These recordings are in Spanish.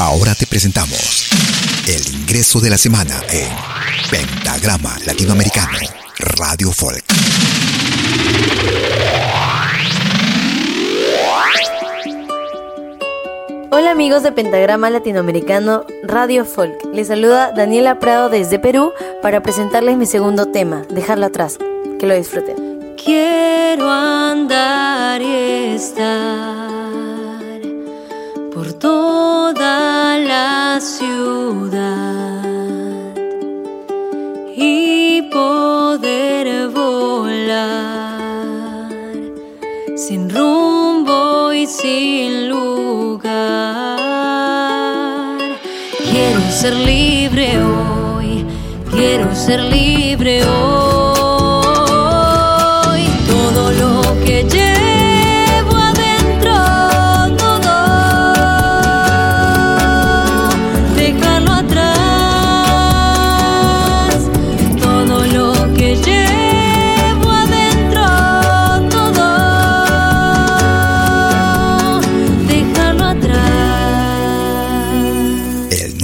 Ahora te presentamos el ingreso de la semana en Pentagrama Latinoamericano, Radio Folk. Hola amigos de Pentagrama Latinoamericano Radio Folk. Les saluda Daniela Prado desde Perú para presentarles mi segundo tema, Dejarlo atrás. Que lo disfruten. Quiero andar y estar por toda ciudad y poder volar sin rumbo y sin lugar. Quiero ser libre hoy, quiero ser libre hoy.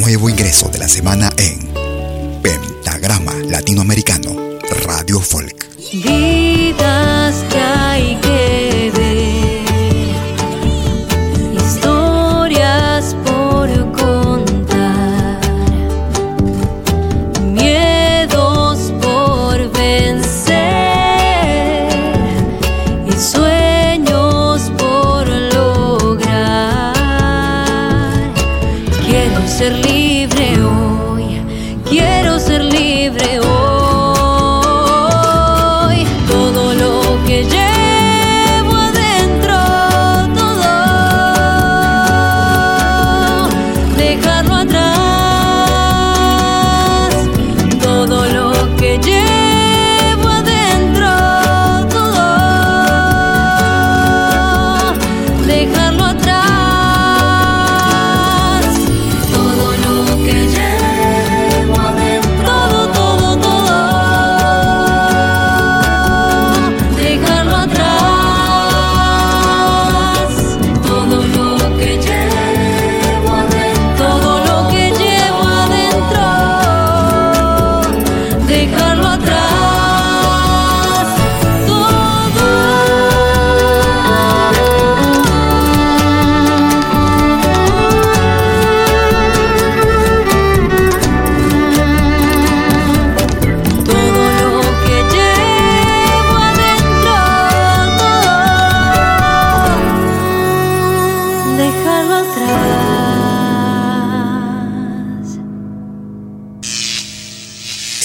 Nuevo ingreso de la semana en Pentagrama Latinoamericano, Radio Folk. Vidas que hay que ver, historias por contar, miedos por vencer y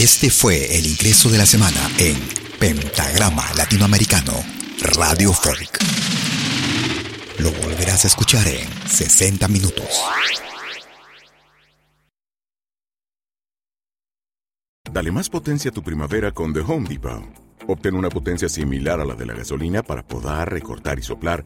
Este fue el ingreso de la semana en Pentagrama Latinoamericano, Radio Folk. Lo volverás a escuchar en 60 minutos. Dale más potencia a tu primavera con The Home Depot. Obtén una potencia similar a la de la gasolina para podar, recortar y soplar